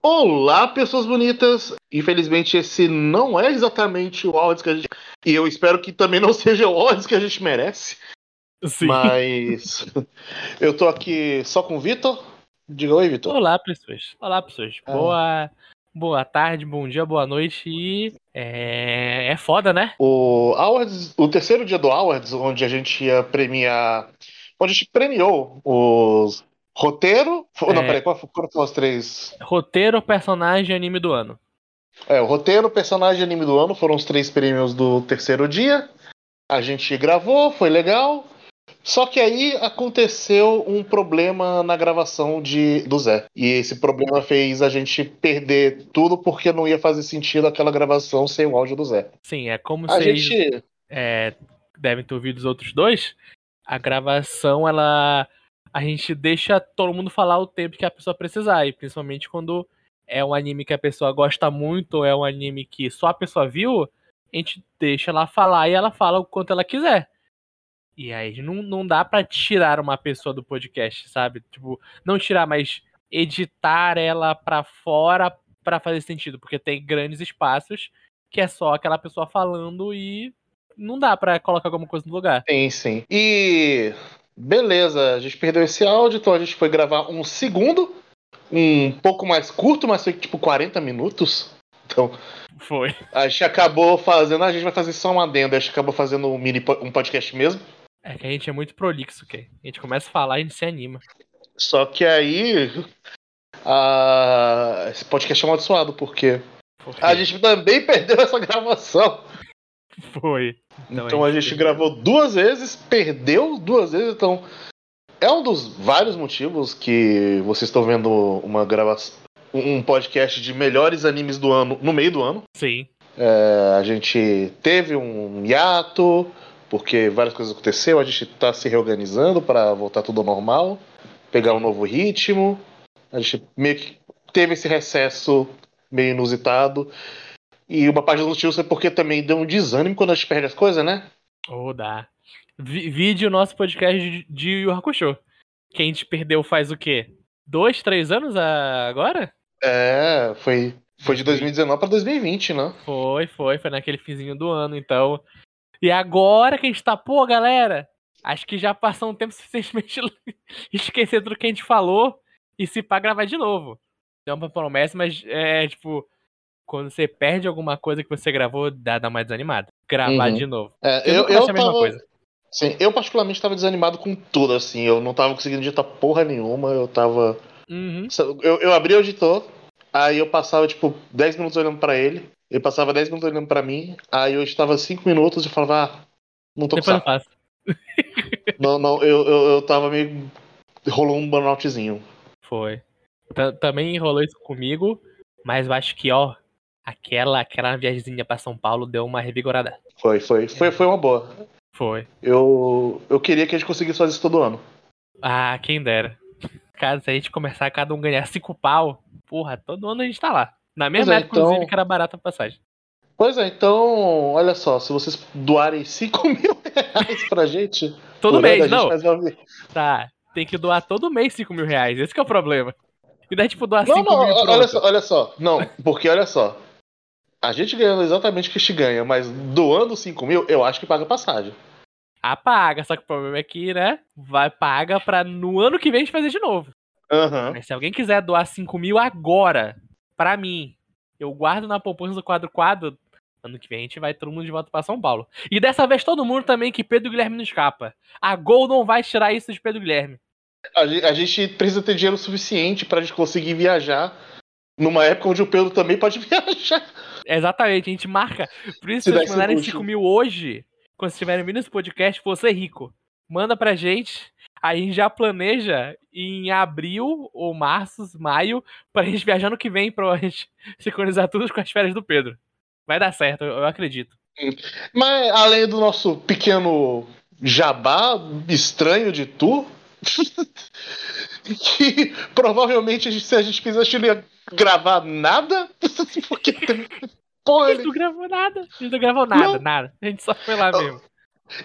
Olá, pessoas bonitas! Infelizmente, esse não é exatamente o odds que a gente. E eu espero que também não seja o odds que a gente merece. Sim. Mas. eu tô aqui só com o Vitor. Diga oi, Vitor. Olá, pessoas. Olá, pessoas. Ah. Boa, boa tarde, bom dia, boa noite. E é, é foda, né? O Awards, o terceiro dia do Awards, onde a gente ia premiar. Onde a gente premiou os roteiro. Não, É. peraí, qual foram os três? Roteiro, personagem, anime do ano. É, o roteiro, personagem e anime do ano foram os três prêmios do terceiro dia. A gente gravou, foi legal. Só que aí aconteceu um problema na gravação de, do Zé. E esse problema fez a gente perder tudo porque não ia fazer sentido aquela gravação sem o áudio do Zé. Sim, é como A vocês gente. é, devem ter ouvido os outros dois. A gravação, ela. A gente deixa todo mundo falar o tempo que a pessoa precisar. E principalmente quando é um anime que a pessoa gosta muito, ou é um anime que só a pessoa viu, a gente deixa ela falar e ela fala o quanto ela quiser. E aí não, não dá pra tirar uma pessoa do podcast, sabe? Tipo, não tirar, mas editar ela pra fora pra fazer sentido. Porque tem grandes espaços que é só aquela pessoa falando e não dá pra colocar alguma coisa no lugar. Sim, sim. E. Beleza, a gente perdeu esse áudio, então a gente foi gravar um segundo. Um pouco mais curto, mas foi tipo 40 minutos. Então, Foi. A gente acabou fazendo, a gente vai fazer só um adendo, a gente acabou fazendo um mini um podcast mesmo. É que a gente é muito prolixo, ok? A gente começa a falar e a gente se anima. Só que aí a- esse podcast é amaldiçoado, porque Porque a gente também perdeu essa gravação. foi. Não, então a gente gravou duas vezes, perdeu duas vezes, então é um dos vários motivos que vocês estão vendo uma gravação, um podcast de melhores animes do ano no meio do ano. Sim. É, a gente teve um hiato, porque várias coisas aconteceram, a gente tá se reorganizando para voltar tudo ao normal, pegar um novo ritmo. A gente meio que teve esse recesso meio inusitado. E uma parte dos motivos foi porque também deu um desânimo quando a gente perde as coisas, né? Ou dá. Vi vide o nosso podcast de, de Yu Hakusho. Que a gente perdeu faz o quê? Dois, três anos a- agora? É, foi, foi de 2019 para 2020, né? Foi, foi, foi naquele finzinho do ano, então. E agora que a gente tá, pô, galera, acho que já passou um tempo suficientemente esquecendo do que a gente falou e se pá gravar de novo. Não é uma promessa, mas é tipo, quando você perde alguma coisa que você gravou, dá, dá uma desanimada. Gravar Uhum. de novo. É, eu, eu ser a mesma tava, coisa. Sim, eu particularmente tava desanimado com tudo, assim. Eu não tava conseguindo digitar porra nenhuma, eu tava. Uhum. Eu, eu abri o editor, aí eu passava, tipo, 10 minutos olhando pra ele, ele passava 10 minutos olhando pra mim, aí eu estava 5 minutos e falava, ah, não tô com Depois eu saco. Não, não, eu, eu, eu tava meio. Rolou um burnoutzinho. Foi. Ta- Também rolou isso comigo, mas eu acho que, ó, aquela, aquela viagemzinha pra São Paulo deu uma revigorada. Foi, foi, foi, foi uma boa. Foi. Eu, eu queria que a gente conseguisse fazer isso todo ano. Ah, quem dera. Cara, se a gente começar a cada um ganhar cinco pau, porra, todo ano a gente tá lá. Na mesma é, época, inclusive, então- que era barata a passagem. Pois é, então, olha só, se vocês doarem 5 mil reais pra gente. Todo ano, mês, não. uma- Tá, tem que doar todo mês 5 mil reais. Esse que é o problema. E daí, tipo, doar Não, 5 não, mil olha pronto. só, olha só. Não, porque olha só. A gente ganhando exatamente o que a gente ganha, mas doando 5 mil, eu acho que paga passagem. Ah, paga, só que o problema é que, né, vai paga pra no ano que vem a gente fazer de novo. Aham. Mas se alguém quiser doar 5 mil agora, pra mim, eu guardo na poupança do quadro quadro. Ano que vem a gente vai todo mundo de volta pra São Paulo. E dessa vez todo mundo também que Pedro Guilherme não escapa. A Gol não vai tirar isso de Pedro Guilherme. A gente precisa ter dinheiro suficiente pra gente conseguir viajar numa época onde o Pedro também pode viajar. Exatamente, a gente marca. Por isso, Se vocês mandarem esse luxo. 5 mil hoje, quando vocês estiverem vindo esse podcast, você é rico. Manda pra gente. Aí a gente já planeja em abril ou março, maio, pra gente viajar no que vem pra gente sincronizar tudo com as férias do Pedro. Vai dar certo, eu acredito. Mas além do nosso pequeno jabá estranho de tu, que provavelmente a gente- se a gente ia gravar nada, porque tem- porra, A gente não gravou nada. A gente não gravou nada, Não. nada. A gente só foi lá mesmo.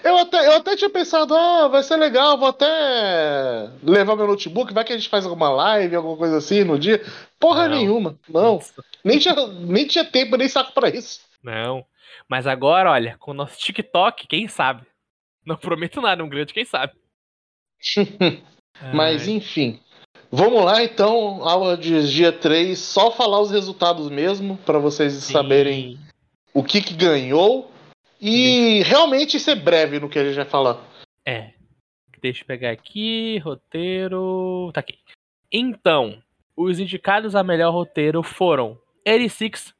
Eu até, eu até tinha pensado, ah, vai ser legal, vou até levar meu notebook, vai que a gente faz alguma live, alguma coisa assim no dia. Porra Não. nenhuma, não. Nem tinha, nem tinha tempo, nem saco pra isso. Não. Mas agora, olha, com o nosso TikTok, quem sabe? Não prometo nada, um grande quem sabe. Mas enfim. Vamos lá então, aula de dia 3, só falar os resultados mesmo, pra vocês sim. saberem o que, que ganhou. E realmente ser breve no que a gente vai falar. É. Deixa eu pegar aqui, roteiro. Tá aqui. Então, os indicados a melhor roteiro foram 86,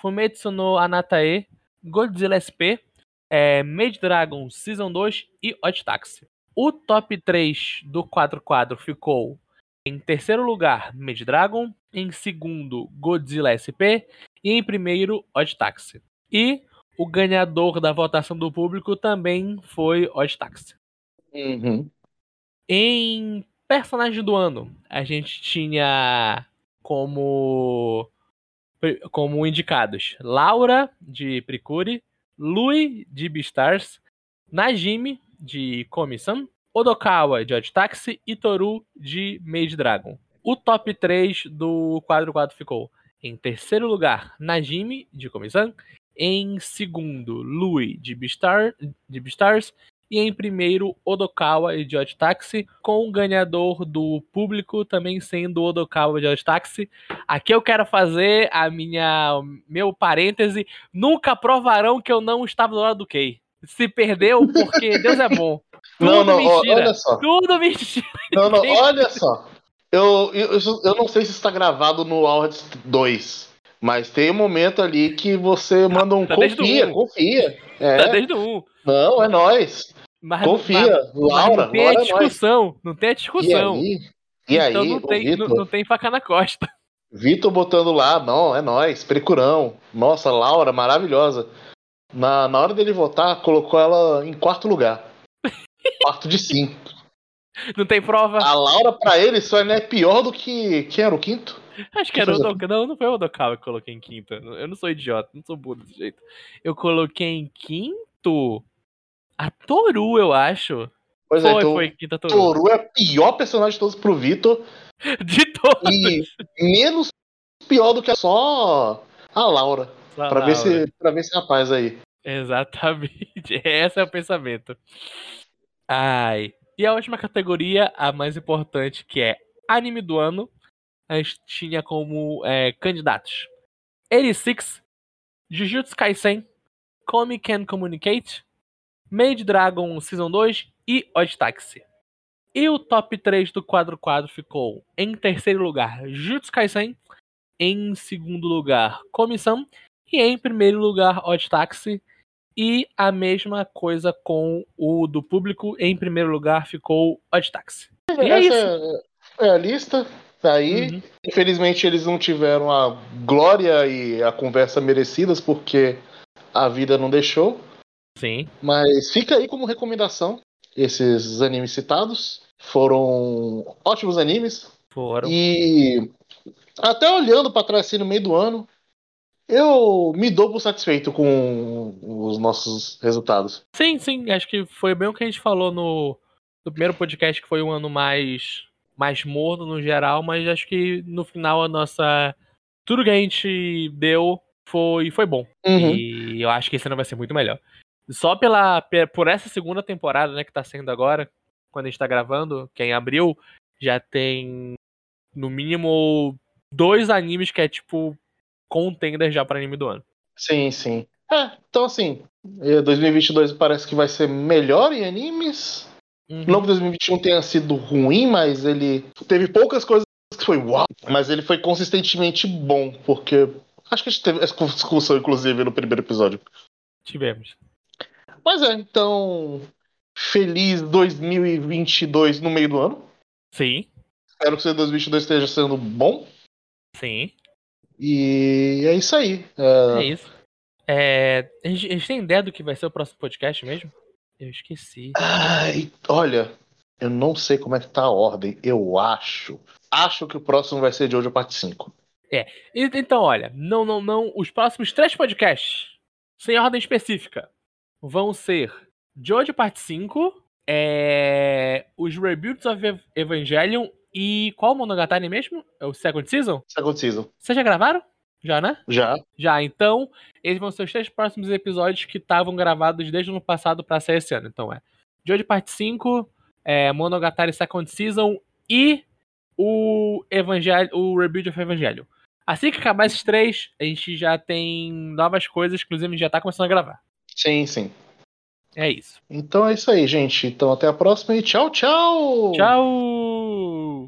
Fumetsu no Anatae, Godzilla SP, é, Made Dragon Season 2 e Odd Taxi. O top 3 do quadro quadro ficou em terceiro lugar Made Dragon, em segundo Godzilla SP e em primeiro Odd Taxi. E o ganhador da votação do público também foi Odd Taxi. Uhum. Em personagem do ano, a gente tinha como como indicados Laura de Prikuri, Lui de Beastars, Najimi de Komi-san, Odokawa de Odd Taxi e Toru de Made Dragon. O top 3 do quadro 4 ficou em terceiro lugar Najimi de Komi-san, em segundo Lui de Beastar, de Beastars e em primeiro Odokawa de Odd Taxi, com o ganhador do público também sendo Odokawa de Odd Taxi. Aqui eu quero fazer a minha meu parêntese, nunca provarão que eu não estava do lado do Kei. Se perdeu porque Deus é bom. Tudo Não, não, mentira. olha só. Tudo mentira. Não, não, olha só. Eu, eu, eu não sei se está gravado no Awards 2, mas tem um momento ali que você manda um tá confia, um. confia. Tá É, desde o 1. não, é nóis. Mas, Confia, mas- Laura, não tem a Laura é nóis. discussão. Não tem a E discussão. aí? E então aí, não tem, não, não tem faca na costa. Vitor botando lá, não, é nóis, Precurão. Nossa, Laura, maravilhosa. Na, na hora dele votar, colocou ela em quarto lugar. quarto de cinco. Não tem prova. A Laura, pra ele, só é pior do que. Quem era o quinto? Acho que era o Odokawa. Não, não foi o Odokawa que coloquei em quinta. Eu não sou idiota, não sou burro desse jeito. Eu coloquei em quinto a Toru, eu acho. Pois é, foi, então. foi quinta Toru. Toru é o pior personagem de todos pro Vitor. De todos. E menos pior do que só a Laura. Só Pra ver, se, pra ver esse rapaz aí. Exatamente. Esse é o pensamento. Ai. E a última categoria, a mais importante, que é anime do ano, a gente tinha como é, candidatos 86, Jujutsu Kaisen, Comic Can Communicate, Made Dragon Season 2 e Odd Taxi. E o top 3 do quadro quadro ficou em terceiro lugar Jujutsu Kaisen, em segundo lugar Comissão e em primeiro lugar Odd Taxi. E a mesma coisa com o do público. Em primeiro lugar ficou Odd Taxi. E é isso. Essa é, a lista. Tá aí. Uhum. Infelizmente eles não tiveram a glória e a conversa merecidas porque a vida não deixou. Sim. Mas fica aí como recomendação esses animes citados. Foram ótimos animes. Foram. E até olhando pra trás assim no meio do ano, eu me dou por satisfeito com os nossos resultados. Sim, sim. Acho que foi bem o que a gente falou no, no primeiro podcast, que foi um ano mais, mais morno no geral, mas acho que no final a nossa. Tudo que a gente deu foi, foi bom. Uhum. E eu acho que esse ano vai ser muito melhor. Só pela, pe- por essa segunda temporada, né, que tá saindo agora, quando a gente tá gravando, que é em abril, já tem no mínimo dois animes que é tipo contender já pra anime do ano. Sim, sim. É, então assim, eh, 2022 parece que vai ser melhor em animes. Uhum. Não que 2021 tenha sido ruim, mas ele teve poucas coisas que foi uau, mas ele foi consistentemente bom, porque acho que a gente teve essa discussão, inclusive, no primeiro episódio. Tivemos. Mas é, então, feliz 2022 no meio do ano. Sim, Espero que o seu 2022 esteja sendo bom. sim. E é isso aí. É É, isso. É, a, gente, a gente tem ideia do que vai ser o próximo podcast mesmo? Eu esqueci. Ai, olha, eu não sei como é que tá a ordem. Eu acho. Acho que o próximo vai ser de hoje a parte 5. E- Então, olha, não, não, não. Os próximos três podcasts, sem ordem específica, vão ser Jojo Parte 5, é... os Rebuilds of Ev- Evangelion e qual Monogatari mesmo? É o Second Season? Second Season. Vocês já gravaram? Já, né? Já. Já, então, esses vão ser os três próximos episódios que estavam gravados desde o ano passado pra sair esse ano. Então é Jojo Parte 5, é, Monogatari Second Season e o Evangelho, o Rebuild of Evangelho. Assim que acabar esses três, a gente já tem novas coisas, inclusive a gente já tá começando a gravar. Sim, sim. É isso. Então é isso aí, gente. Então até a próxima e tchau, tchau! Tchau!